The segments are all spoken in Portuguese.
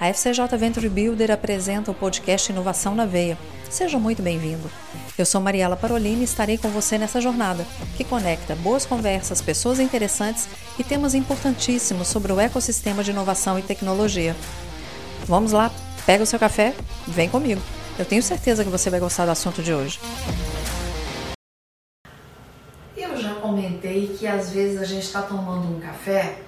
A FCJ Venture Builder apresenta o podcast Inovação na Veia. Seja muito bem-vindo. Eu sou Mariela Parolini e estarei com você nessa jornada, que conecta boas conversas, pessoas interessantes e temas importantíssimos sobre o ecossistema de inovação e tecnologia. Vamos lá, pega o seu café, vem comigo. Eu tenho certeza que você vai gostar do assunto de hoje. Eu já comentei que às vezes a gente está tomando um café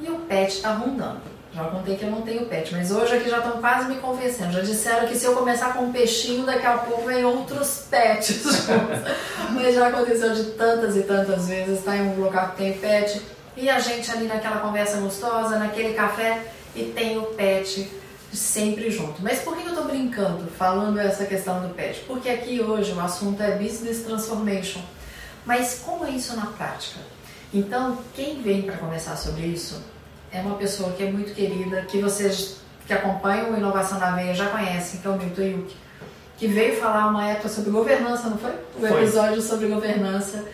e o pet está rondando. Já contei que eu não tenho pet, mas hoje aqui já estão quase me convencendo. Já disseram que se eu começar com um peixinho, daqui a pouco vem outros pets. mas já aconteceu de tantas e tantas vezes, tá em um lugar que tem pet e a gente ali naquela conversa gostosa, naquele café e tem o pet sempre junto. Mas por que eu estou brincando falando essa questão do pet? Porque aqui hoje o assunto é business transformation. Mas como é isso na prática? Então, quem vem para conversar sobre isso é uma pessoa que é muito querida, que vocês que acompanham o Inovação na Veia já conhecem, que é o Milton Yuki, que veio falar uma época sobre governança, não foi? O foi. episódio sobre governança.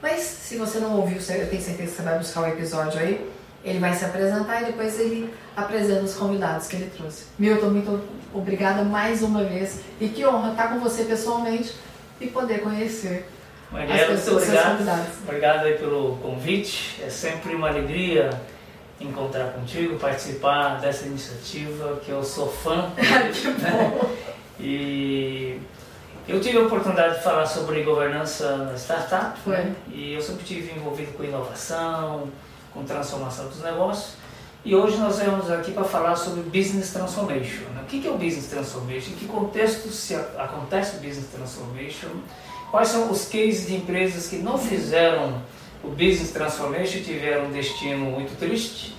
Mas se você não ouviu, eu tenho certeza que você vai buscar o episódio aí. Ele vai se apresentar e depois ele apresenta os convidados que ele trouxe. Milton, muito obrigada mais uma vez. E que honra estar com você pessoalmente e poder conhecer Mariela, muito obrigado. Obrigado aí pelo convite. É sempre uma alegria encontrar contigo, participar dessa iniciativa que eu sou fã. que bom. E eu tive a oportunidade de falar sobre governança na startup. Né? E eu sempre tive envolvido com inovação, com transformação dos negócios. E hoje nós vamos aqui para falar sobre Business Transformation. Né? O que é o Business Transformation? Em que contexto se acontece o Business Transformation? Quais são os cases de empresas que não fizeram o Business Transformation tiveram um destino muito triste?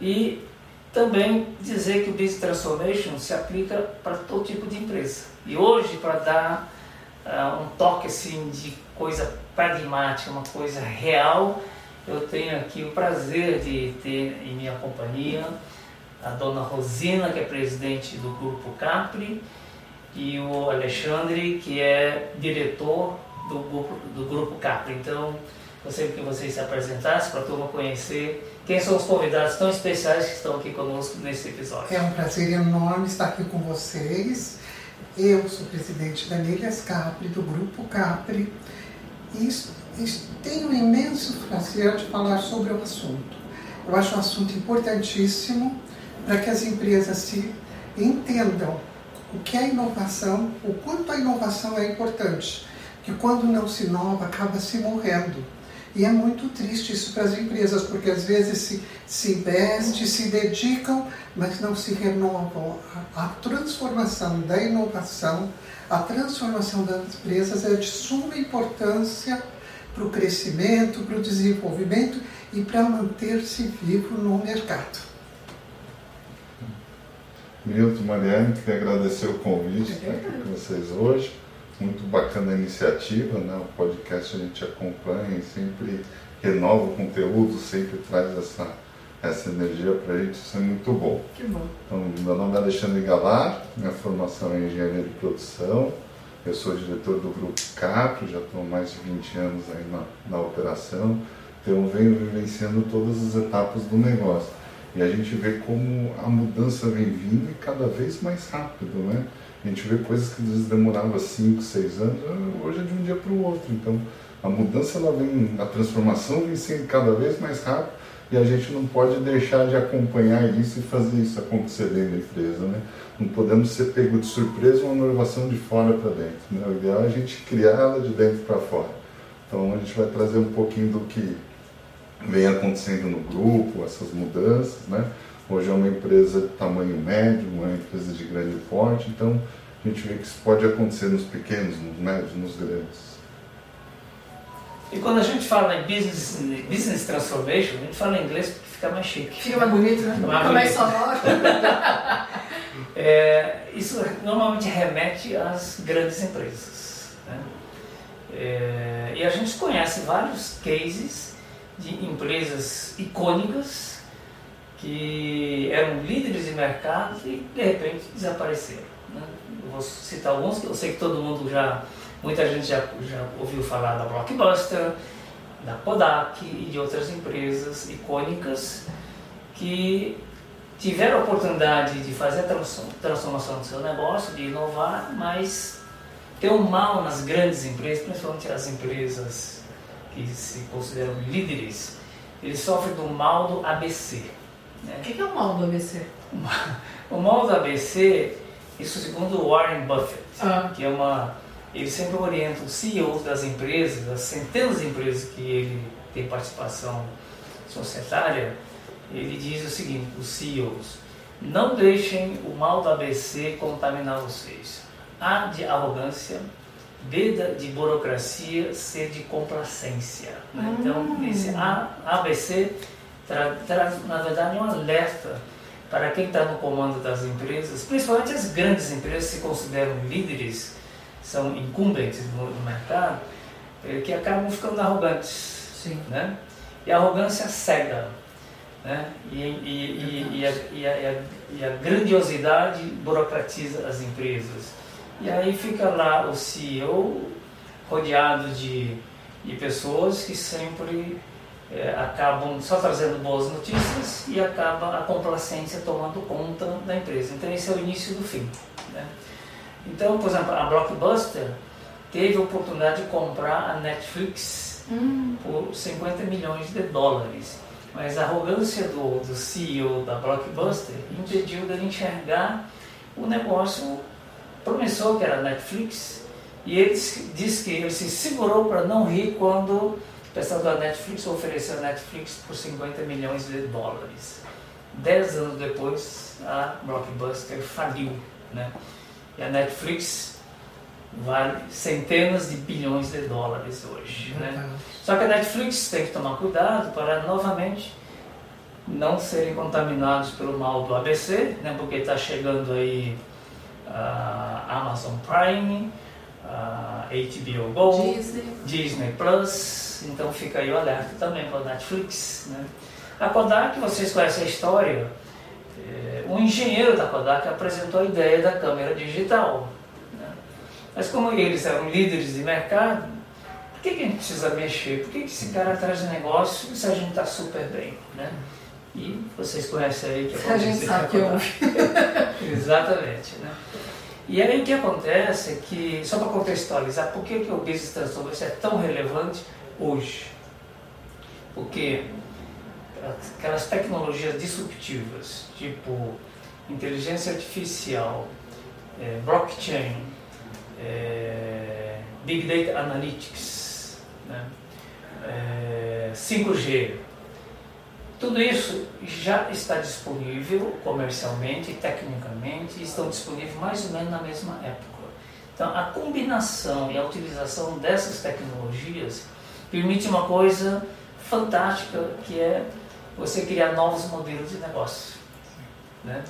E também dizer que o Business Transformation se aplica para todo tipo de empresa. E hoje, para dar uh, um toque assim de coisa pragmática, uma coisa real, eu tenho aqui o prazer de ter em minha companhia a dona Rosina, que é presidente do Grupo Capri, e o Alexandre, que é diretor do Grupo, do grupo Capri. Então, gostaria que vocês se apresentassem para a turma conhecer quem são os convidados tão especiais que estão aqui conosco nesse episódio. É um prazer enorme estar aqui com vocês. Eu sou presidente da Nelias Capri, do Grupo Capri, e tenho um imenso prazer de falar sobre o assunto. Eu acho um assunto importantíssimo para que as empresas se entendam o que é inovação, o quanto a inovação é importante. Que quando não se inova, acaba se morrendo. E é muito triste isso para as empresas, porque às vezes se, se investe, se dedicam, mas não se renovam. A, a transformação da inovação, a transformação das empresas é de suma importância para o crescimento, para o desenvolvimento e para manter-se vivo no mercado. Milton, Mariane, queria agradecer o convite estar aqui com vocês hoje. Muito bacana a iniciativa, né? o podcast a gente acompanha e sempre renova o conteúdo, sempre traz essa, essa energia para a gente, isso é muito bom. Que bom. Então, meu nome é Alexandre Galar, minha formação é engenharia de produção, eu sou diretor do Grupo Capro, já estou mais de 20 anos aí na, na operação, então venho vivenciando todas as etapas do negócio. E a gente vê como a mudança vem vindo e cada vez mais rápido, né? A gente vê coisas que às demorava 5, 6 anos, hoje é de um dia para o outro. Então, a mudança, ela vem, a transformação vem sendo cada vez mais rápida e a gente não pode deixar de acompanhar isso e fazer isso acontecer dentro da empresa, né? Não podemos ser pego de surpresa uma inovação de fora para dentro. Né? O ideal é a gente criar ela de dentro para fora. Então a gente vai trazer um pouquinho do que vem acontecendo no grupo, essas mudanças, né? Hoje é uma empresa de tamanho médio, uma empresa de grande porte, então a gente vê que isso pode acontecer nos pequenos, nos médios, nos grandes. E quando a gente fala em business, business transformation, a gente fala em inglês porque fica mais chique. Fica mais bonito, né? Mais fica mais sonoro. é, isso normalmente remete às grandes empresas. Né? É, e a gente conhece vários cases de empresas icônicas que eram líderes de mercado e de repente desapareceram. Né? Eu vou citar alguns que eu sei que todo mundo já, muita gente já, já ouviu falar da Blockbuster, da Kodak e de outras empresas icônicas que tiveram a oportunidade de fazer a transformação do seu negócio, de inovar, mas tem um mal nas grandes empresas, principalmente as empresas que se consideram líderes, eles sofrem do mal do ABC. Né? O que é o mal do ABC? O mal do ABC, isso segundo Warren Buffett, ah. que é uma. Ele sempre orienta os CEOs das empresas, das centenas de empresas que ele tem participação societária, ele diz o seguinte, os CEOs, não deixem o mal do ABC contaminar vocês. A de arrogância, B de burocracia, C de complacência. Né? Então, hum. esse A, ABC traz, tra, na verdade, um alerta para quem está no comando das empresas, principalmente as grandes empresas se consideram líderes, são incumbentes no, no mercado, é, que acabam ficando arrogantes. Sim. Né? E a arrogância cega. Né? E, e, e, e, a, a, e a grandiosidade burocratiza as empresas. E aí fica lá o CEO rodeado de, de pessoas que sempre é, acabam só trazendo boas notícias e acaba a complacência tomando conta da empresa. Então esse é o início do fim. Né? Então, por exemplo, a Blockbuster teve a oportunidade de comprar a Netflix hum. por 50 milhões de dólares. Mas a arrogância do, do CEO da Blockbuster impediu dele enxergar o negócio promissor que era Netflix e ele disse que ele se segurou para não rir quando o pessoal da Netflix ofereceu a Netflix por 50 milhões de dólares. Dez anos depois, a Blockbuster faliu. Né? E a Netflix vale centenas de bilhões de dólares hoje. Né? Só que a Netflix tem que tomar cuidado para novamente não serem contaminados pelo mal do ABC, né? porque está chegando aí Amazon Prime, a HBO Go, Disney. Disney Plus, então fica aí o alerta também para a Netflix. Né? A Kodak, vocês conhecem a história, é, um engenheiro da Kodak apresentou a ideia da câmera digital. Né? Mas como eles eram líderes de mercado, por que, que a gente precisa mexer? Por que, que esse cara traz negócio se a gente está super bem? Né? E vocês conhecem aí que aconteceu. A gente sabe que houve. Exatamente. Né? E aí o que acontece é que, só para contextualizar, por que, que o Business Transformation é tão relevante hoje? Porque aquelas tecnologias disruptivas, tipo inteligência artificial, é, blockchain, é, Big Data Analytics, né, é, 5G, tudo isso já está disponível comercialmente, tecnicamente, estão disponíveis mais ou menos na mesma época. Então, a combinação e a utilização dessas tecnologias permite uma coisa fantástica, que é você criar novos modelos de negócio. Né?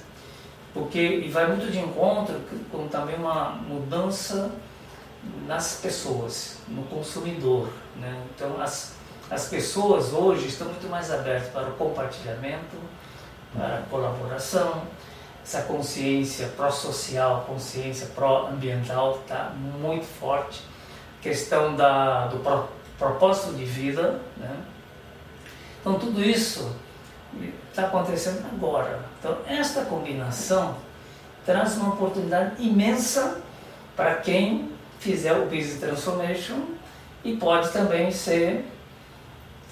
Porque, e vai muito de encontro com também uma mudança nas pessoas, no consumidor. Né? Então, as as pessoas hoje estão muito mais abertas para o compartilhamento, para a colaboração, essa consciência pró-social, consciência pró-ambiental está muito forte. Questão da, do pro, propósito de vida. Né? Então, tudo isso está acontecendo agora. Então, esta combinação traz uma oportunidade imensa para quem fizer o Business Transformation e pode também ser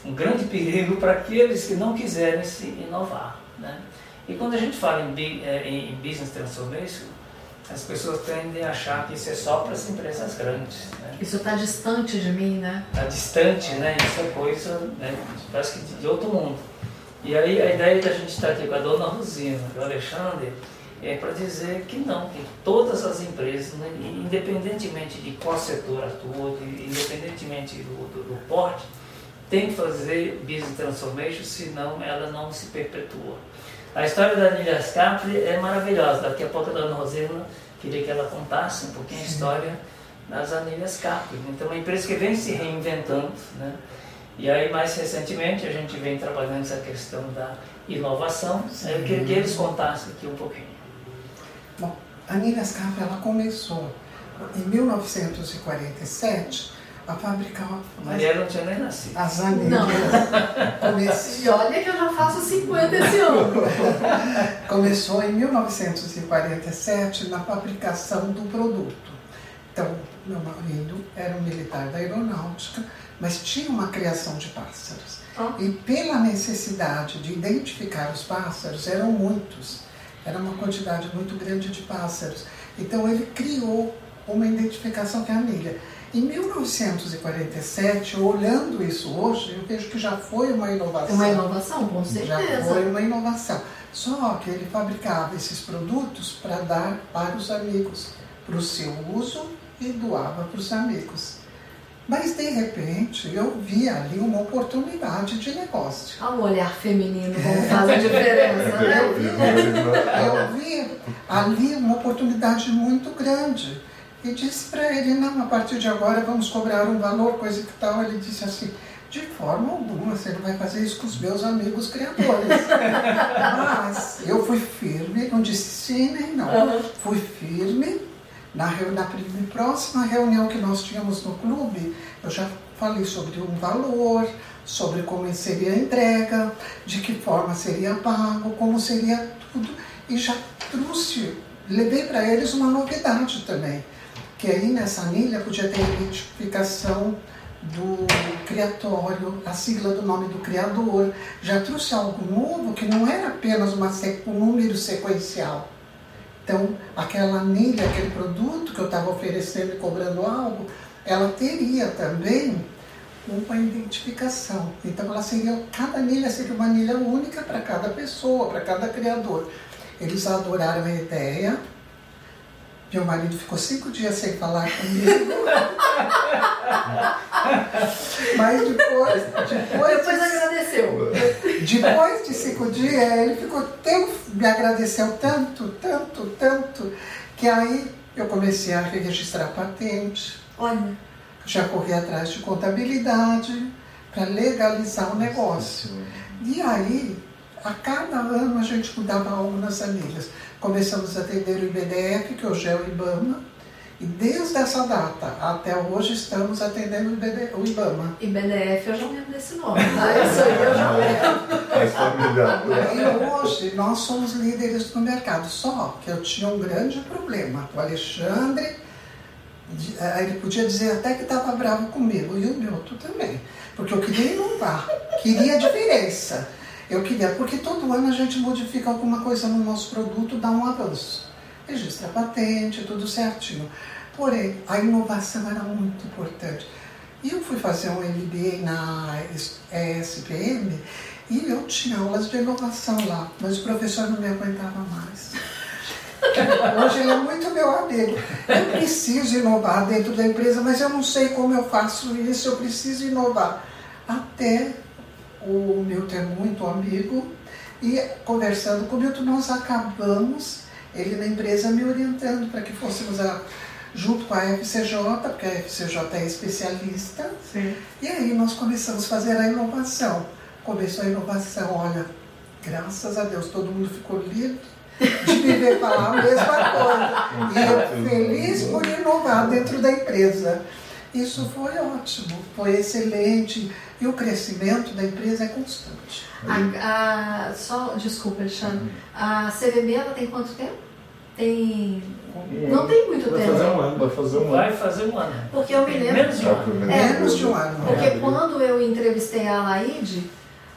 um grande perigo para aqueles que não quiserem se inovar. Né? E quando a gente fala em, é, em business transformation, as pessoas tendem a achar que isso é só para as empresas grandes. Né? Isso está distante de mim, né? Está distante, né? Isso é coisa, né? parece que de outro mundo. E aí a ideia da gente estar aqui com a dona Rosina, com o Alexandre, é para dizer que não, que todas as empresas, né, independentemente de qual setor atua, independentemente do, do, do porte, tem que fazer business transformation, senão ela não se perpetua. A história da Nilias Capri é maravilhosa. Daqui a pouco a dona Rosena queria que ela contasse um pouquinho a história das anilhas Capri. Então, é uma empresa que vem se reinventando. Né? E aí, mais recentemente, a gente vem trabalhando essa questão da inovação. Sim. Eu queria que eles contassem aqui um pouquinho. Bom, a Anilhas Capri ela começou em 1947 a fabricar A Mariela não tinha nem nascido. as. Comece- E olha que eu já faço 50 esse ano. Começou em 1947 na fabricação do produto. Então, meu marido era um militar da aeronáutica, mas tinha uma criação de pássaros. Ó. E pela necessidade de identificar os pássaros, eram muitos, era uma quantidade muito grande de pássaros. Então ele criou uma identificação que é a anilha. Em 1947, olhando isso hoje, eu vejo que já foi uma inovação. É uma inovação, com Já certeza. foi uma inovação. Só que ele fabricava esses produtos para dar para os amigos, para o seu uso e doava para os amigos. Mas de repente eu vi ali uma oportunidade de negócio. Olha o olhar feminino como faz a diferença, né? Eu vi ali uma oportunidade muito grande. E disse para ele, não, a partir de agora vamos cobrar um valor, coisa que tal. Ele disse assim, de forma alguma, você não vai fazer isso com os meus amigos criadores. Mas eu fui firme, não disse sim nem não. Uhum. Fui firme. Na, na próxima reunião que nós tínhamos no clube, eu já falei sobre um valor, sobre como seria a entrega, de que forma seria pago, como seria tudo. E já trouxe, levei para eles uma novidade também, que aí nessa anilha podia ter a identificação do criatório, a sigla do nome do criador. Já trouxe algo novo que não era apenas uma, um número sequencial. Então, aquela anilha, aquele produto que eu estava oferecendo e cobrando algo, ela teria também uma identificação. Então, ela seria, cada anilha seria uma anilha única para cada pessoa, para cada criador. Eles adoraram a ideia. Meu marido ficou cinco dias sem falar comigo. Mas depois, depois, Depois agradeceu. depois de cinco dias, ele ficou tão, me agradeceu tanto, tanto, tanto, que aí eu comecei a registrar patente, Olha, já corri atrás de contabilidade para legalizar o negócio. E aí, a cada ano a gente mudava algo nas anilhas. Começamos a atender o IBDF, que hoje é o IBAMA, e desde essa data até hoje estamos atendendo o, IBD, o IBAMA. e BDF eu já lembro desse nome, tá? Isso aí eu já lembro. Mais familiar. E hoje nós somos líderes no mercado. Só que eu tinha um grande problema. O Alexandre, eh, ele podia dizer até que estava bravo comigo, e o Milton também. Porque eu queria inovar, queria diferença. Eu queria, porque todo ano a gente modifica alguma coisa no nosso produto, dá um avanço. Registra patente, tudo certinho. Porém, a inovação era muito importante. E eu fui fazer um MBA na es- ESPM e eu tinha aulas de inovação lá, mas o professor não me aguentava mais. Hoje ele é muito meu amigo. Eu preciso inovar dentro da empresa, mas eu não sei como eu faço isso, eu preciso inovar. Até o Milton é muito amigo e conversando com o Milton nós acabamos, ele na empresa me orientando para que fôssemos a, junto com a FCJ, porque a FCJ é especialista, e aí nós começamos a fazer a inovação. Começou a inovação, olha, graças a Deus, todo mundo ficou livre de me ver falar a mesma coisa. E eu feliz por inovar dentro da empresa. Isso foi ótimo, foi excelente. E o crescimento da empresa é constante. A, a- só, desculpa, Alexandre. A CVB ela tem quanto tempo? Tem. Não tem muito Vai tempo. fazer um ano. Vai fazer um Vai ano. fazer um ano. Porque eu me lembro. Menos de um Já ano. É, Menos de um ano. Porque quando eu entrevistei a Alaide,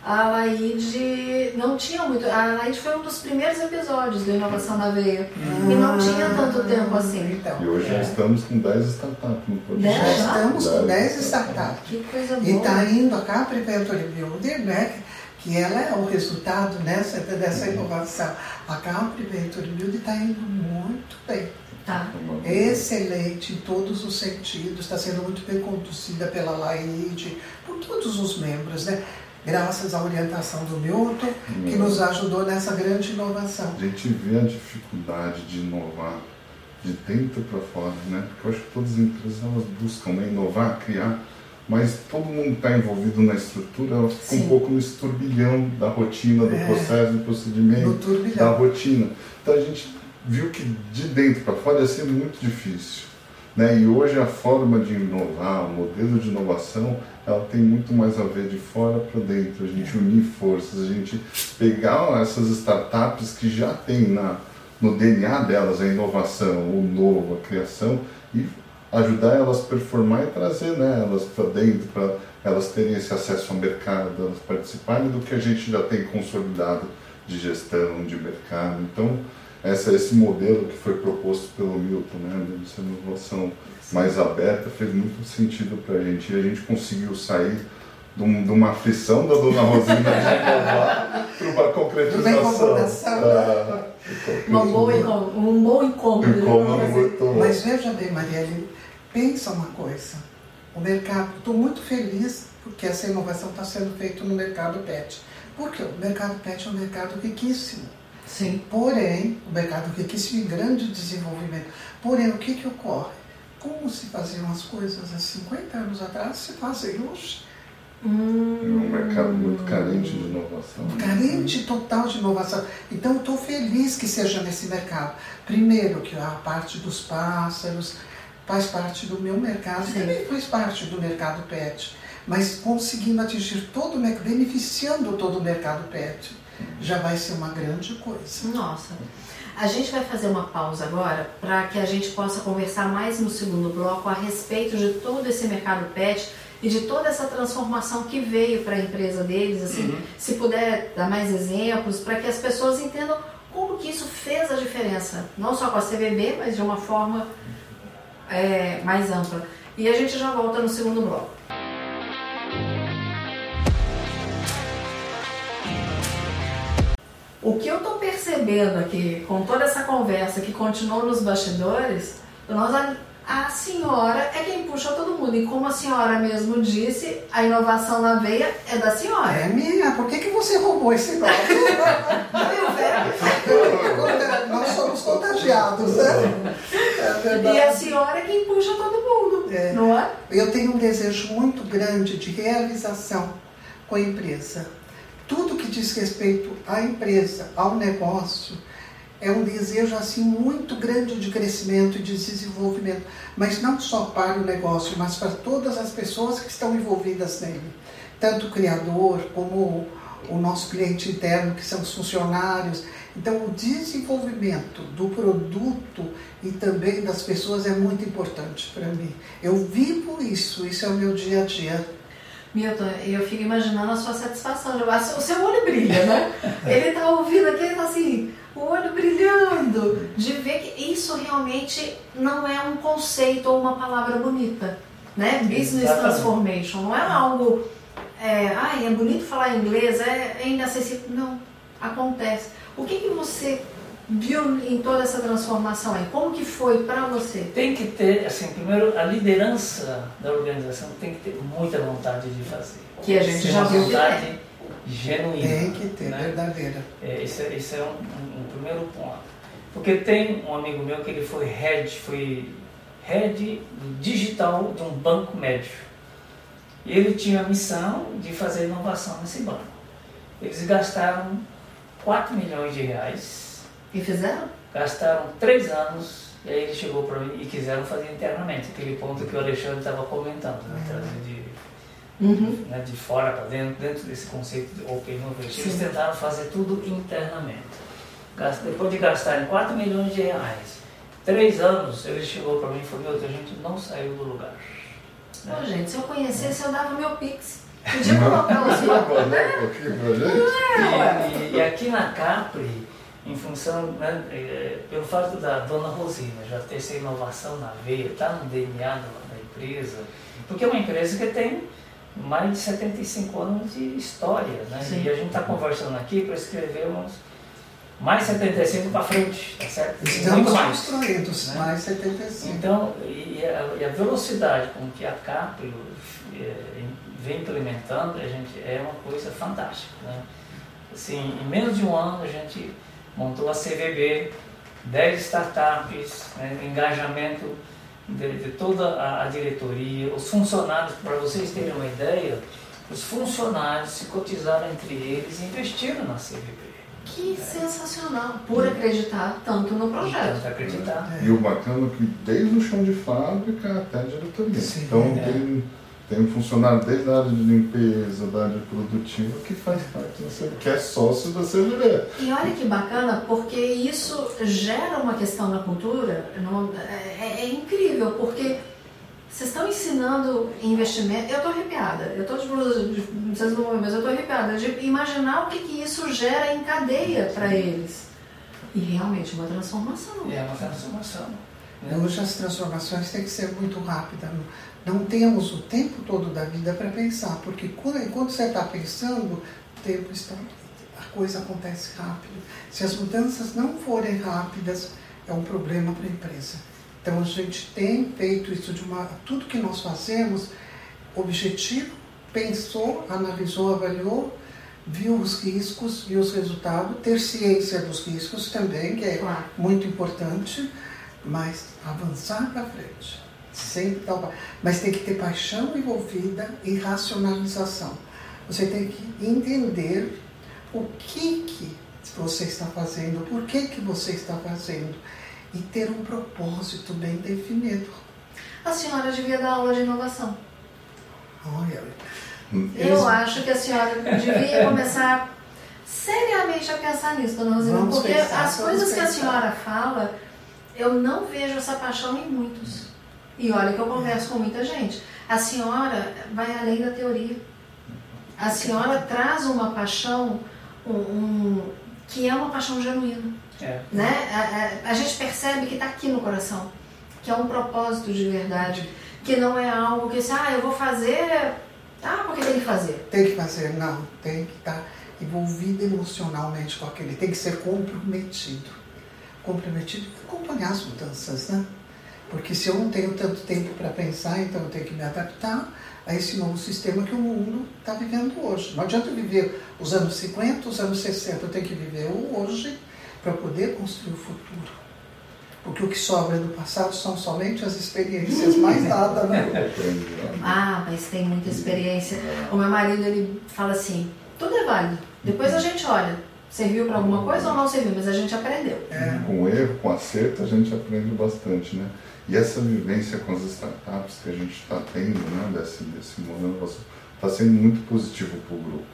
a Alaide não tinha muito. A Alaide foi um dos primeiros episódios do Inovação na Veia. E não tinha tanto tempo assim. Então, E hoje já estamos com 10 startups no podcast. Dez? já estamos com 10 Dez startups. Que coisa E boa. está indo a Capri Venture Builder, né? Que ela é o resultado nessa, dessa inovação. A Capri Venture Builder está indo muito bem. Tá. Excelente em todos os sentidos, está sendo muito bem conduzida pela Laide, por todos os membros, né? Graças à orientação do Milton, que nos ajudou nessa grande inovação. A gente vê a dificuldade de inovar de dentro para fora, né? Porque eu acho que todas as empresas elas buscam né, inovar, criar, mas todo mundo está envolvido na estrutura, ela fica Sim. um pouco no esturbilhão da rotina, do É. processo, do procedimento, da turbilhão. rotina. Então a gente viu que de dentro para fora ia ser muito difícil. Né? E hoje a forma de inovar, o modelo de inovação, ela tem muito mais a ver de fora para dentro, a gente unir forças, a gente pegar essas startups que já tem na, no DNA delas a inovação, o novo, a criação, e ajudar elas a performar e trazer né, elas para dentro, para elas terem esse acesso ao mercado, elas participarem do que a gente já tem consolidado de gestão, de mercado. Então, essa, esse modelo que foi proposto pelo Milton, né, essa inovação mais aberta, fez muito sentido para a gente. E a gente conseguiu sair de, um, de uma aflição da dona Rosina de inovar para uma concretização. Ah, uma boa, um bom encontro. encontro Mas veja bem, Marielle, pensa uma coisa. O mercado, estou muito feliz porque essa inovação está sendo feita no mercado pet. Porque o mercado pet é um mercado riquíssimo. Sim. Porém, o mercado riquíssimo em grande desenvolvimento. Porém, o que, que ocorre? Como se faziam as coisas há 50 anos atrás, se fazem hoje. Hum. É um mercado muito carente de inovação. Carente total de inovação. Então, estou feliz que seja nesse mercado. Primeiro, que a parte dos pássaros faz parte do meu mercado, Sim. também faz parte do mercado pet, mas conseguindo atingir todo o mercado, beneficiando todo o mercado pet, já vai ser uma grande coisa. Nossa. A gente vai fazer uma pausa agora para que a gente possa conversar mais no segundo bloco a respeito de todo esse mercado pet e de toda essa transformação que veio para a empresa deles, assim, uhum. se puder dar mais exemplos para que as pessoas entendam como que isso fez a diferença, não só com a CBB, mas de uma forma é, mais ampla. E a gente já volta no segundo bloco. O que eu estou percebendo aqui, com toda essa conversa que continuou nos bastidores, nós a senhora é quem puxa todo mundo. E como a senhora mesmo disse, a inovação na veia é da senhora. É minha. Por que, que você roubou esse nome? Nós somos contagiados, né? É e a senhora é quem puxa todo mundo, é. não é? Eu tenho um desejo muito grande de realização com a empresa. Tudo que diz respeito à empresa, ao negócio, é um desejo assim muito grande de crescimento e de desenvolvimento, mas não só para o negócio, mas para todas as pessoas que estão envolvidas nele, tanto o criador como o nosso cliente interno, que são os funcionários. Então, o desenvolvimento do produto e também das pessoas é muito importante para mim. Eu vivo isso, isso é o meu dia a dia. Milton, eu fico imaginando a sua satisfação. O seu olho brilha, né? Ele está ouvindo aqui, ele está assim, o olho brilhando, de ver que isso realmente não é um conceito ou uma palavra bonita, né? Business Exatamente. transformation, não é algo, é, ai, é bonito falar inglês, é, é inacessível. Não, acontece. O que, que você viu em toda essa transformação aí? Como que foi para você? Tem que ter, assim, primeiro a liderança da organização tem que ter muita vontade de fazer. Que a gente já viu vontade genuína. Tem que ter, né? verdadeira. É, esse, é, esse é um, um, um, primeiro ponto. Porque tem um amigo meu que ele foi head, foi head digital de um banco médio. E ele tinha a missão de fazer inovação nesse banco. Eles gastaram 4 milhões de reais. E fizeram? Gastaram 3 anos e aí ele chegou para mim e quiseram fazer internamente, aquele ponto que o Alexandre estava comentando, né? Trazer de uhum. né, de fora para dentro, dentro desse conceito de Open Innovation. Eles tentaram fazer tudo internamente. Depois de gastarem 4 milhões de reais, três anos, ele chegou para mim e falou, meu, a gente não saiu do lugar. Né? Pô, gente, se eu conhecesse, eu dava meu Pix. Podia colocar o seu, né? E, e aqui na Capri, em função, né, é, pelo fato da dona Rosina já ter essa inovação na veia, estar tá no DNA da, da empresa, porque é uma empresa que tem mais de 75 anos de história, né? Sim. E a gente está conversando aqui para escrevermos mais 75 para frente, tá certo? Estamos Muito mais. construídos, né? mais 75. Então, e a, e a, velocidade com que a Caprio é, vem implementando, a gente, é uma coisa fantástica, né? Assim, em menos de um ano a gente montou a CVB, 10 startups, né? engajamento de, de toda a, a, diretoria, os funcionários, para vocês terem uma ideia, os funcionários se cotizaram entre eles e investiram na CVP. Que sensacional, por acreditar tanto no projeto. Tanto acreditar. E o bacana é que desde o chão de fábrica até a diretoria. Sim. então É. tem, tem um funcionário desde a área de limpeza, da área produtiva, que faz parte da CVE, que é sócio da CVE. E olha que bacana, porque isso gera uma questão na cultura, não- é, é incrível, porque vocês estão ensinando investimento. Eu estou arrepiada, eu estou de blusa, de, vocês não mas eu estou arrepiada de imaginar o que, que isso gera em cadeia para eles. E realmente uma transformação. É uma transformação. Né? Hoje as transformações têm que ser muito rápidas. Não temos o tempo todo da vida para pensar, porque quando, enquanto você está pensando, o tempo está. A coisa acontece rápido. Se as mudanças não forem rápidas, é um problema para a empresa. Então a gente tem feito isso de uma. Tudo que nós fazemos, objetivo, pensou, analisou, avaliou, viu os riscos, viu os resultados, ter ciência dos riscos também, que é Claro. muito importante, mas avançar para frente. Sempre o pa- Mas tem que ter paixão envolvida e racionalização. Você tem que entender o que, que você está fazendo, por que, que você está fazendo e ter um propósito bem definido. A senhora devia dar aula de inovação. Olha, Eu acho que a senhora devia começar seriamente a pensar nisso, dona Rosina, porque pensar, as coisas que a senhora fala, eu não vejo essa paixão em muitos. E olha que eu converso com muita gente. A senhora vai além da teoria. A senhora traz uma paixão um, um- que é uma paixão genuína. É. Né? A, a- a gente percebe que está aqui no coração, que é um propósito de verdade, que não é algo que assim, ah, eu vou fazer, ah, porque tem que fazer. tem que fazer, não, tem que estar envolvido emocionalmente com aquele, tem que ser comprometido. Comprometido e acompanhar as mudanças, né? Porque se eu não tenho tanto tempo para pensar, então eu tenho que me adaptar a esse novo sistema que o mundo está vivendo hoje. Não adianta eu viver os anos 50, os anos 60, eu tenho que viver o hoje para poder construir o futuro. Porque o que sobra do passado são somente as experiências, mais nada, né? Aprendizado. Ah, mas tem muita experiência. O meu marido, ele fala assim, tudo é válido. Depois a gente olha, serviu para alguma coisa ou não serviu, mas a gente aprendeu. É. Com erro, com acerto, a gente aprende bastante, né? E essa vivência com as startups que a gente está tendo, né, desse, desse modelo, está sendo muito positivo para o grupo.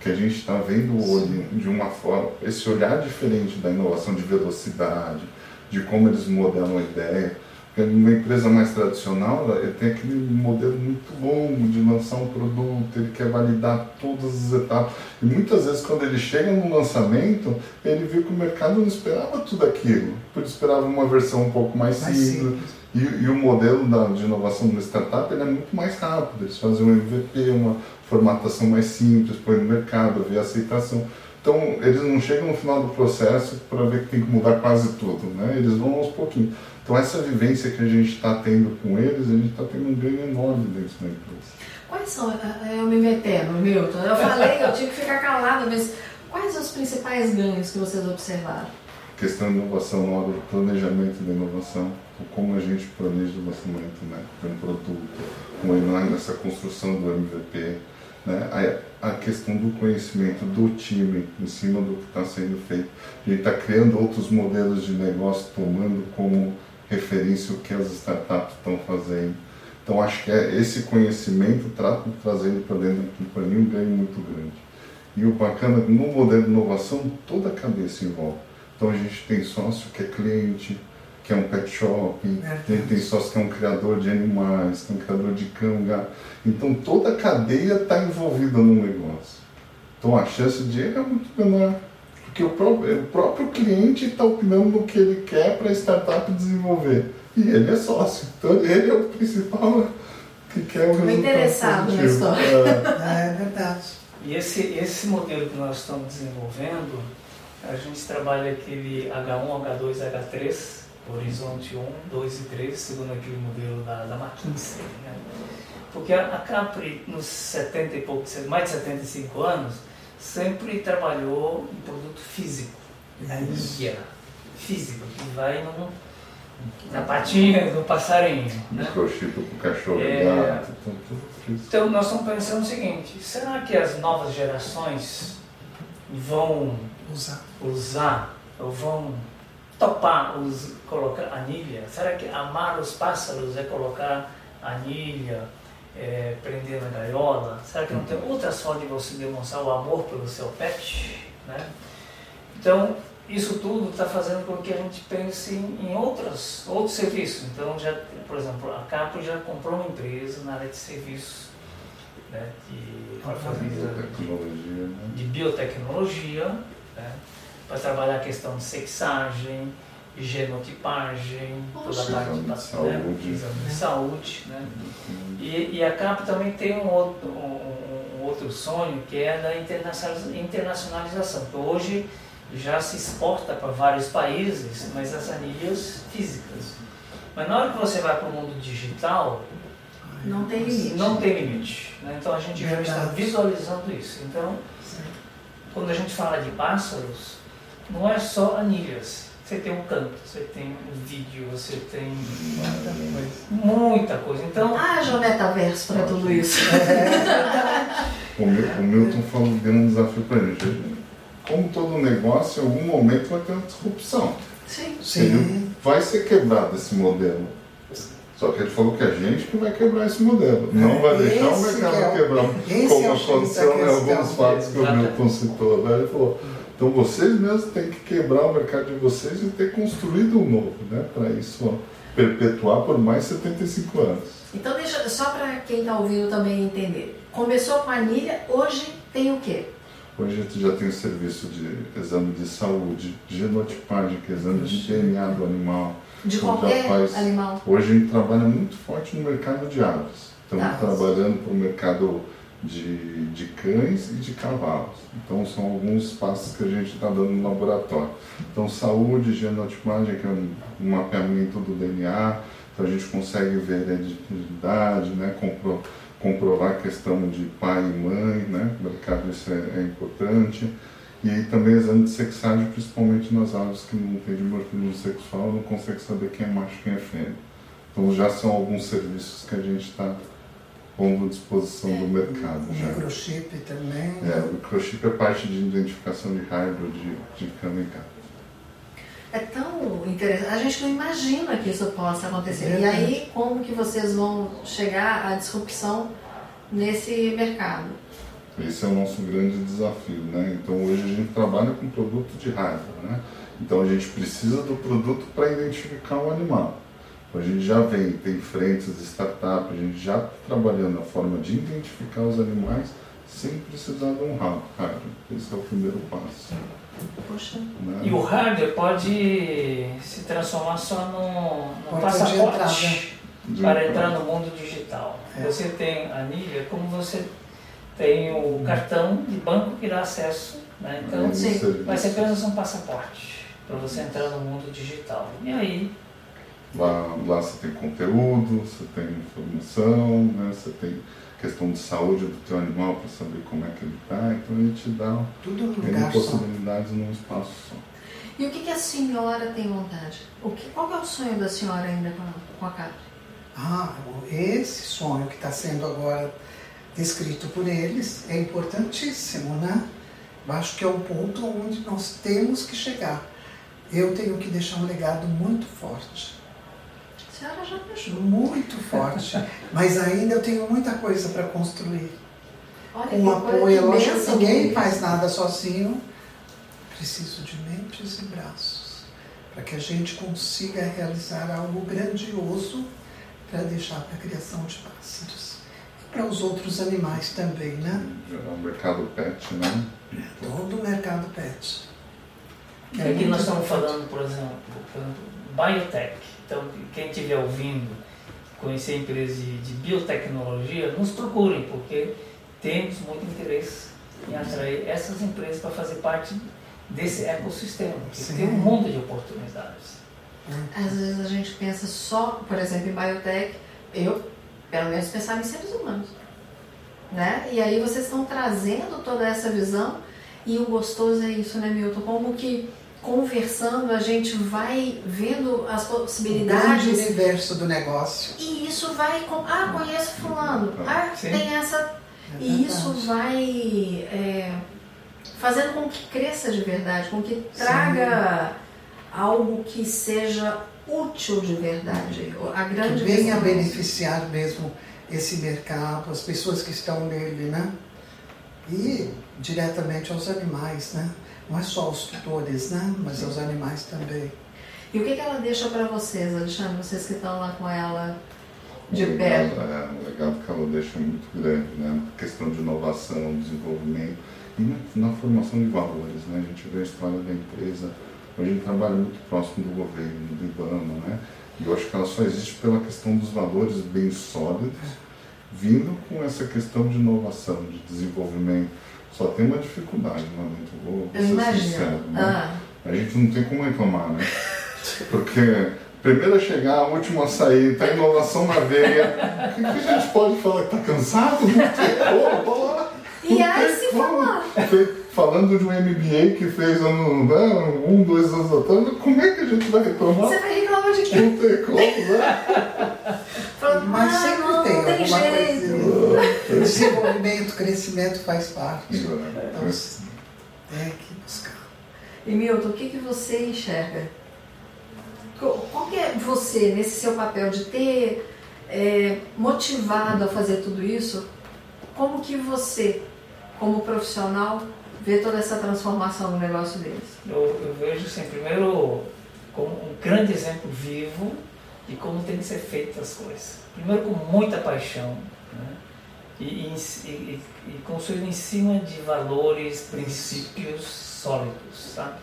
Que a gente está vendo o olho de uma forma, esse olhar diferente da inovação de velocidade, de como eles modelam a ideia. Numa empresa mais tradicional, ele tem aquele modelo muito longo de lançar um produto, ele quer validar todas as etapas. E muitas vezes, quando ele chega no lançamento, ele viu que o mercado não esperava tudo aquilo. Porque esperava uma versão um pouco mais, simples. E, e o modelo da, de inovação da startup ele é muito mais rápido. Eles fazem um MVP, uma formatação mais simples, põe no mercado, vê a aceitação. Então, eles não chegam no final do processo para ver que tem que mudar quase tudo, né? Eles vão aos pouquinhos. Então, essa vivência que a gente está tendo com eles, a gente está tendo um ganho enorme dentro da empresa. Quais são, eh, eu me metendo, Milton, eu falei, eu tive que ficar calada, mas quais os principais ganhos que vocês observaram? questão de inovação na hora do planejamento da inovação, como a gente planeja o lançamento né, de um produto, como é nessa construção do MVP, né, a, a questão do conhecimento do time em cima do que está sendo feito. A gente está criando outros modelos de negócio, tomando como referência o que as startups estão fazendo. Então, acho que é esse conhecimento tra trazendo para dentro da companhia um ganho muito grande. E o bacana, no modelo de inovação, toda a cadeia se envolve. Então a gente tem sócio que é cliente, que é um pet shop, a gente tem sócio que é um criador de animais, que é um criador de cão, gato. Então toda a cadeia está envolvida no negócio. Então a chance de erro é muito menor. Porque o próprio, o próprio cliente está opinando no que ele quer para a startup desenvolver. E ele é sócio. Então ele é o principal que quer o resultado. interessado na história. É. É verdade. E esse, esse modelo que nós estamos desenvolvendo, a gente trabalha aquele H1, H2, H3, horizonte 1, 2 e 3, segundo aquele modelo da, da McKinsey. Né? Porque a, a Capri, nos 70 e poucos, mais de 75 anos, sempre trabalhou em produto físico. Ia, físico, que vai no, na patinha do passarinho. Né? Microchip para o cachorro, É. gato, então, tudo isso. Então nós estamos pensando o seguinte, será que as novas gerações vão Usar. usar ou vão topar os, colocar anilha? Será que amar os pássaros é colocar anilha, é, prender na gaiola? Será que não tem outras formas de você demonstrar o amor pelo seu pet? Né? Então, isso tudo está fazendo com que a gente pense em outras, outros serviços. Então, já, por exemplo, a Capri já comprou uma empresa na área de serviços né, de, Biotecnologia, né? de biotecnologia, né, para trabalhar a questão de sexagem, genotipagem, toda a parte Exame de da saúde. né, exame de saúde. Né. E, e a CAP também tem um outro, um, um outro sonho que é da internacionaliza- internacionalização. que hoje já se exporta para vários países, mas as anilhas físicas. Mas na hora que você vai para o mundo digital, Não tem limite. não tem limite. né? Então a gente já está Verdade. visualizando isso. Então, quando a gente fala de pássaros, não é só anilhas. Você tem um canto, você tem um vídeo, você tem Muita coisa. muita coisa. Então, Haja metaverso para tudo isso. O, Mil- o Milton falou, deu um desafio pra gente. Como todo negócio, em algum momento vai ter uma disrupção. Sim. Sim. Vai ser quebrado esse modelo. Só que ele falou que a gente que vai quebrar esse modelo. Não vai deixar o mercado que é o- quebrar. é Como o aconteceu em questão. alguns fatos que o. Milton citou. Né? Ele falou, então vocês mesmos têm que quebrar o mercado de vocês e ter construído um novo, né? Para isso perpetuar por mais 75 anos. Então, deixa, só para quem está ouvindo também entender. Começou com a anilha, hoje tem o quê? Hoje a gente já tem o serviço de exame de saúde, genotipagem, que é exame de DNA do animal. De qualquer faz- animal. Hoje a gente trabalha muito forte no mercado de aves. Estamos trabalhando para o mercado de, de cães e de cavalos. Então são alguns passos que a gente está dando no laboratório. Então saúde, genotipagem, que é um, mapeamento do DNA, então a gente consegue ver a hereditariedade, né? compro- comprovar a questão de pai e mãe, né? mercado isso é, é importante. E aí também exame de sexagem, principalmente nas aves que não têm dimorfismo sexual, não consegue saber quem é macho e quem é fêmea. Então já são alguns serviços que a gente está pondo à disposição do mercado. O Já. microchip também. É, o microchip é parte de identificação de raio de, de casa. É tão interessante. A gente não imagina que isso possa acontecer. E Verdade. aí, como que vocês vão chegar à disrupção nesse mercado? Esse é o nosso grande desafio, né? Então hoje a gente trabalha com produto de raiva, né? Então a gente precisa do produto para identificar o animal. A gente já vem, tem frentes de startup, a gente já está trabalhando a forma de identificar os animais sem precisar de um rádio. Esse é o primeiro passo. Poxa, Né? e o hardware pode se transformar só no, no passaporte De- para entrar no mundo digital. É. Você tem a anilha como você tem o cartão de banco que dá acesso. Né? Então, Esse sim, vai ser apenas um passaporte para você entrar no mundo digital. E aí, Lá, lá você tem conteúdo, você tem informação, né? você tem questão de saúde do teu animal para saber como é que ele está. Então a gente dá Tudo lugar só. possibilidades num espaço só. E o que, que a senhora tem vontade? O que, qual é o sonho da senhora ainda com a, com a Capri? Ah, esse sonho que está sendo agora descrito por eles é importantíssimo, né? Eu acho que é o ponto onde nós temos que chegar. Eu tenho que deixar um legado muito forte, senhora já deixou. muito forte, mas ainda eu tenho muita coisa para construir. Olha coisa, apoio, que é lógico, ninguém faz nada sozinho. Preciso de mentes e braços para que a gente consiga realizar algo grandioso para deixar para a criação de pássaros e para os outros animais também, né? Um mercado pet, né? Todo o mercado pet. É aqui nós estamos falando, por exemplo, por exemplo, biotech. Então, quem estiver ouvindo, conhecer empresas de, de biotecnologia, nos procurem, porque temos muito interesse em atrair essas empresas para fazer parte desse ecossistema, que tem um mundo de oportunidades. Às vezes a gente pensa só, por exemplo, em biotech, eu, pelo menos, pensava em seres humanos. Né? E aí vocês estão trazendo toda essa visão e o gostoso é isso, né, Milton? Como que conversando a gente vai vendo as O grande possibilidades universo do negócio. e isso vai com, ah, conheço fulano, ah, Sim. tem essa É e isso vai é, fazendo com que cresça de verdade, com que traga Sim. algo que seja útil de verdade. A grande que venha beneficiar mesmo esse mercado, as pessoas que estão nele, né? E diretamente aos animais, né? Não é só aos tutores, né? Mas aos animais também. E o que, que ela deixa para vocês, Alexandre, vocês que estão lá com ela de o perto? É, o legado que ela deixa é muito grande, né? A questão de inovação, desenvolvimento e na, na, formação de valores, né? A gente vê a história da empresa, hoje a gente trabalha muito próximo do governo, do IBAMA, né? E eu acho que ela só existe pela questão dos valores bem sólidos, vindo com essa questão de inovação, de desenvolvimento. Só tem uma dificuldade lá dentro, vou, vou ser sincero. Né? Ah. A gente não tem como reclamar, né? Porque primeiro a chegar, a última a sair, tá inovação na veia. O que, que a gente pode falar? Que tá cansado? Não tem como, lá. E aí se falar. Falando de um MBA que fez ano, né, um, dois anos atrás, como é que a gente vai reclamar? Você vai reclamar de quê? Não tem como, né? Falando, Mas não, tem, tem alguma jeito. coisa. Desenvolvimento, crescimento faz parte. Então, tem que buscar. E Milton, o que, que você enxerga? Qual que é você, nesse seu papel de ter é, motivado a fazer tudo isso, como que você, como profissional, vê toda essa transformação no negócio deles? Eu, eu vejo, assim, primeiro, como um grande exemplo vivo de como tem que ser feitas as coisas. Primeiro, com muita paixão, né? e, e, e, e construído em cima de valores, princípios sólidos, sabe?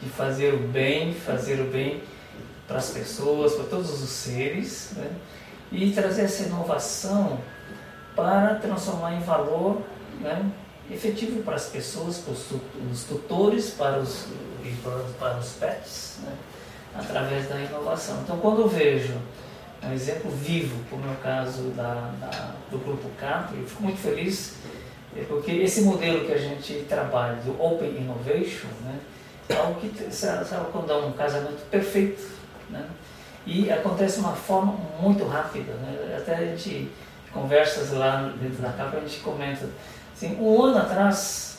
De fazer o bem, fazer o bem para as pessoas, para todos os seres, né? e trazer essa inovação para transformar em valor né? efetivo para as pessoas, para os tutores, para os, para os pets, né? Através da inovação. Então, quando eu vejo um exemplo vivo, como é o caso da, da do Grupo CAP, eu fico muito feliz, é porque esse modelo que a gente trabalha, do Open Innovation, né, é algo que, sabe, é um casamento perfeito, né, e acontece de uma forma muito rápida, né, até a gente, conversas lá dentro da CAP, a gente comenta, assim, um ano atrás,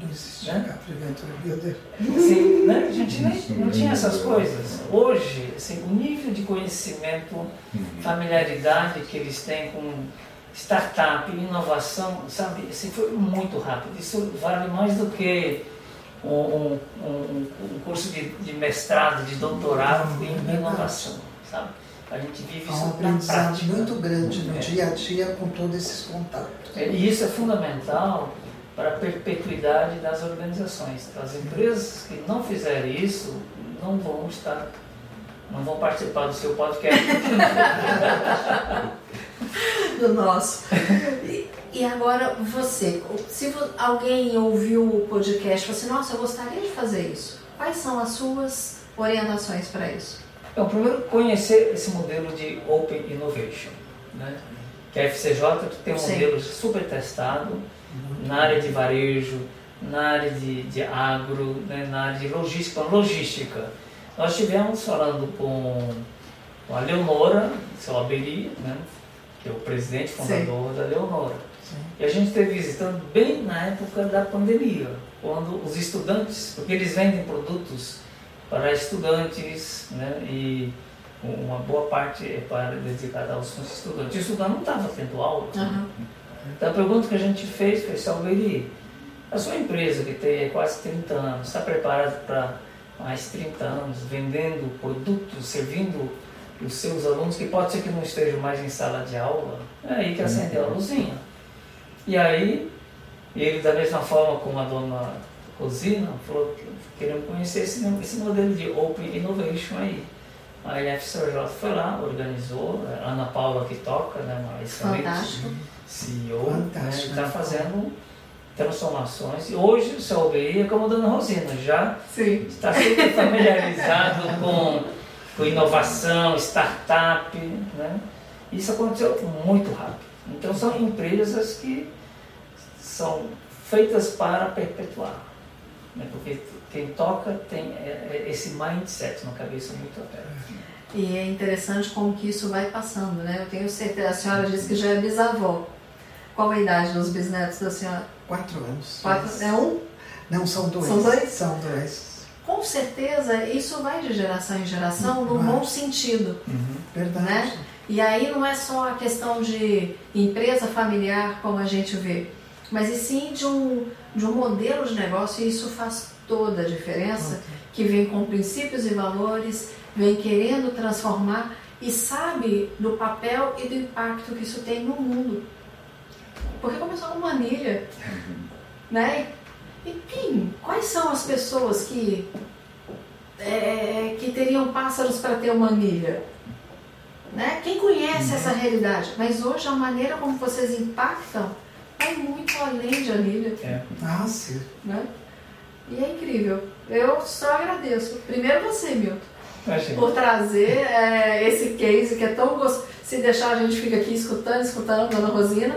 não existia né? Capri Venture Builder. Sim, né? A gente nem, não tinha essas coisas. Hoje, assim, o nível de conhecimento, uhum. familiaridade que eles têm com startup, inovação, sabe, assim, foi muito rápido. Isso vale mais do que um, um, um, um curso de, de, mestrado, de doutorado em é inovação, sabe? A gente vive isso um na prática. muito grande no é. dia a dia com todos esses contatos. É, e isso é fundamental para a perpetuidade das organizações. As empresas que não fizerem isso não vão estar, não vão participar do seu podcast. do nosso. E, e, agora você, se alguém ouviu o podcast e falou assim, nossa, eu gostaria de fazer isso, quais são as suas orientações para isso? Então, primeiro, conhecer esse modelo de Open Innovation. Né? Que a FCJ tem um Sim. modelo super testado, na área de varejo, na área de, de agro, né, na área de logística, logística. Nós estivemos falando com, com a Leonora, seu Aberi, né, que é o presidente fundador Sim. da Leonora. Sim. E a gente esteve visitando bem na época da pandemia, quando os estudantes, porque eles vendem produtos para estudantes, né, e uma boa parte é para dedicada aos estudantes. O estudante não estava tendo aula. Uhum. Então a pergunta que a gente fez foi, Salveri, a sua empresa que tem quase 30 anos, está preparada para mais 30 anos, vendendo produtos, servindo os seus alunos, que pode ser que não estejam mais em sala de aula, é aí que acendeu a luzinha. E aí, ele da mesma forma como a dona Rosina, falou, queremos conhecer esse, esse modelo de Open Innovation aí. A LFCJ foi lá, organizou, a Ana Paula que toca, né, uma excelente Fantástico CEO, né, está fazendo transformações. Hoje o seu OBI é como a dona Rosina, já Sim. está super familiarizado com, com inovação, startup. Né? Isso aconteceu muito rápido. Então são empresas que são feitas para perpetuar. Né? Porque quem toca tem é, é, esse mindset na cabeça muito aberta. E é interessante como que isso vai passando, né? Eu tenho certeza, a senhora disse que já é bisavó. Qual a idade dos bisnetos da senhora? Quatro anos. Quatro, é um? Não, são dois. São dois? São dois. Com certeza, isso vai de geração em geração no bom sentido, Verdade. né? E aí não é só a questão de empresa familiar, como a gente vê, mas e sim de um, de um modelo de negócio, e isso faz toda a diferença, que vem com princípios e valores, vem querendo transformar e sabe do papel e do impacto que isso tem no mundo. Porque começou com manilha, né? E quem, quais são as pessoas que, é, que teriam pássaros para ter uma anilha? Né? Quem conhece essa realidade? Mas hoje a maneira como vocês impactam é muito além de anilha. É. Ah, sim. Né? E é incrível. Eu só agradeço. Primeiro você, Milton, Imagina. por trazer é, esse case que é tão gostoso. Se deixar, a gente fica aqui escutando, escutando, Dona Rosina.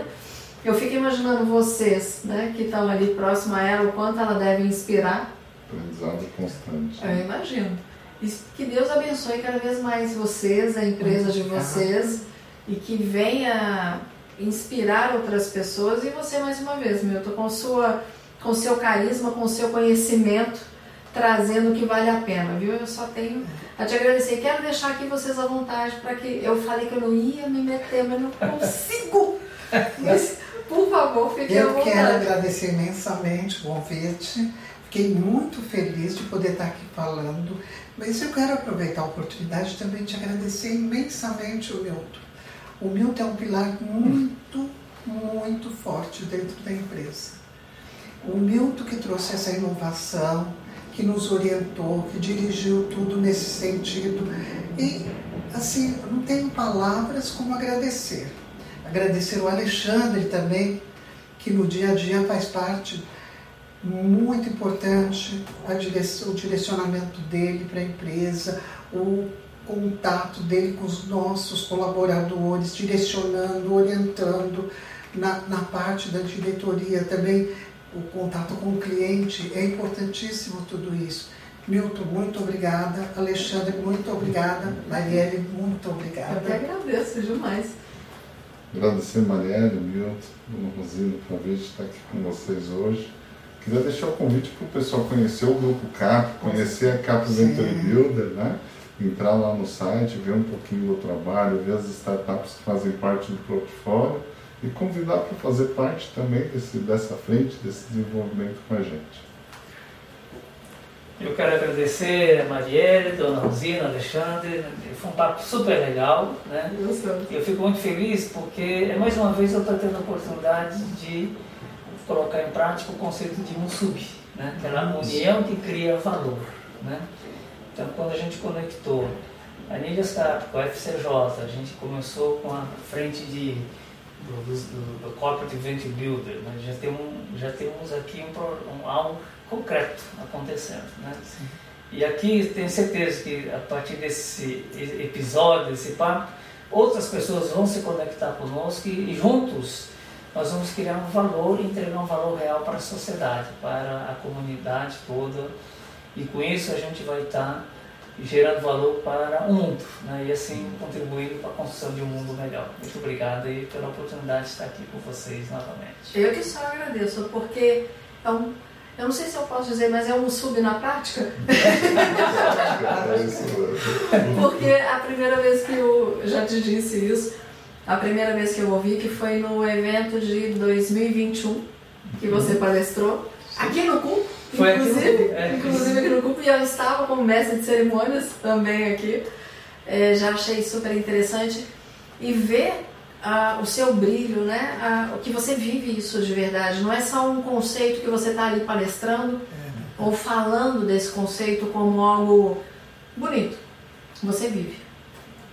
Eu fico imaginando vocês, né, que estão ali próximo a ela, o quanto ela deve inspirar. Aprendizado constante. Eu imagino. E que Deus abençoe cada vez mais vocês, a empresa de vocês, e que venha inspirar outras pessoas. E você, mais uma vez, Milton, com, sua, com seu carisma, com seu conhecimento, trazendo o que vale a pena, viu? Eu só tenho a te agradecer. Quero deixar aqui vocês à vontade para que eu falei que eu não ia me meter, mas não consigo. Mas, por favor, fiquem à Eu vontade. quero agradecer imensamente o convite. Fiquei muito feliz de poder estar aqui falando. Mas eu quero aproveitar a oportunidade também de agradecer imensamente o Milton. O Milton é um pilar muito, muito forte dentro da empresa. O Milton que trouxe essa inovação, que nos orientou, que dirigiu tudo nesse sentido. E, assim, não tenho palavras como agradecer. Agradecer o Alexandre também, que no dia a dia faz parte muito importante o direcionamento dele para a empresa, o contato dele com os nossos colaboradores, direcionando, orientando na, na parte da diretoria também, o contato com o cliente, é importantíssimo tudo isso. Milton, muito obrigada. Alexandre, muito obrigada. Marielle, muito Eu que obrigada. agradeço demais. Agradecer Marielle, Milton, Dona Rosina, pela vez de estar aqui com vocês hoje. Queria deixar o convite para o pessoal conhecer o Grupo CAP, conhecer a CAP. Venture Builder, né? entrar lá no site, ver um pouquinho do trabalho, ver as startups que fazem parte do portfólio e convidar para fazer parte também desse, dessa frente, desse desenvolvimento com a gente. Eu quero agradecer a Marielle, Dona Rosina, Alexandre. Foi um papo super legal, né? Eu fico muito feliz porque, é mais uma vez, eu estou tendo a oportunidade de colocar em prática o conceito de Musubi, né? aquela união que cria valor. Né? Então, quando a gente conectou a Nílias Cap com a FCJ, a gente começou com a frente de, do, do, do Corporate Venture Builder, né? já, tem um, já temos aqui um, um, algo concreto acontecendo. Né? E aqui tenho certeza que a partir desse e- episódio, desse papo, outras pessoas vão se conectar conosco e juntos nós vamos criar um valor e entregar um valor real para a sociedade, para a comunidade toda. E com isso a gente vai estar gerando valor para o mundo né? e assim contribuindo para a construção de um mundo melhor. Muito obrigado aí pela oportunidade de estar aqui com vocês novamente. Eu que só agradeço, porque é um, eu não sei se eu posso dizer, mas é um sub na prática, porque a primeira vez que eu já te disse isso, a primeira vez que eu ouvi que foi no evento de 2021 que você palestrou. Aqui no CUP, Foi inclusive, é. inclusive aqui no CUP, e eu estava como mestre de cerimônias também aqui. É, já achei super interessante. E ver ah, o seu brilho, né? Ah, o que você vive isso de verdade. Não é só um conceito que você está ali palestrando ou falando desse conceito como algo bonito. Você vive.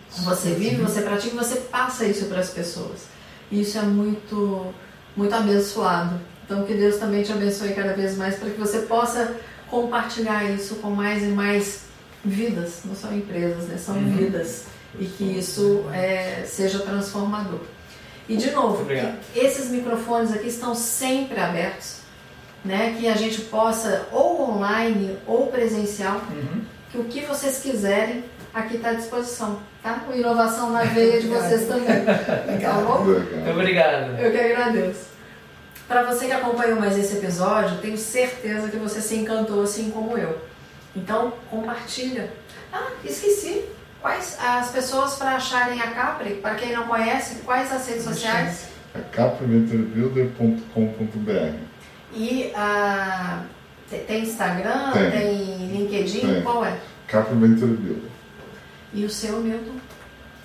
Você vive, você pratica e você passa isso para as pessoas. E isso é muito, muito abençoado. Então que Deus também te abençoe cada vez mais para que você possa compartilhar isso com mais e mais vidas, não são empresas, né? são vidas. E que isso é, seja transformador. E de novo, esses microfones aqui estão sempre abertos, né? que a gente possa, ou online ou presencial, Uhum. que o que vocês quiserem aqui está à disposição, tá? O Inovação na veia de vocês também. Tá bom? Muito Legal. obrigado. Eu que agradeço. Para você que acompanhou mais esse episódio, tenho certeza que você se encantou assim como eu. Então, compartilha. Ah, esqueci. Quais as pessoas para acharem a Capri? Para quem não conhece, quais as redes sociais? É capriventurebuilder.com.br E ah, tem Instagram, tem, tem LinkedIn, tem. qual é? Capri Venture Builder. E o seu, Milton?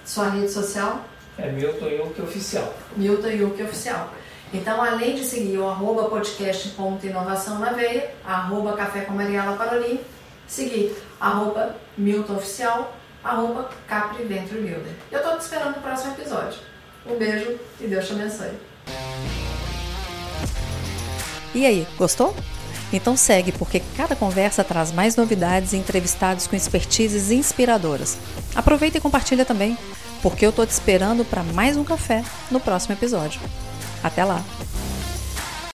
Sua rede social? É Milton Yuki Oficial. Milton Yuki Oficial. Então, além de seguir o arroba podcast.inovação na veia, arroba café com Mariela Parolin, seguir arroba Milton Oficial, arroba Capri Venture Builder. Eu estou te esperando no próximo episódio. Um beijo e Deus te abençoe. E aí, gostou? Então segue, porque cada conversa traz mais novidades e entrevistados com expertises inspiradoras. Aproveita e compartilha também, porque eu tô te esperando para mais um café no próximo episódio. Até lá!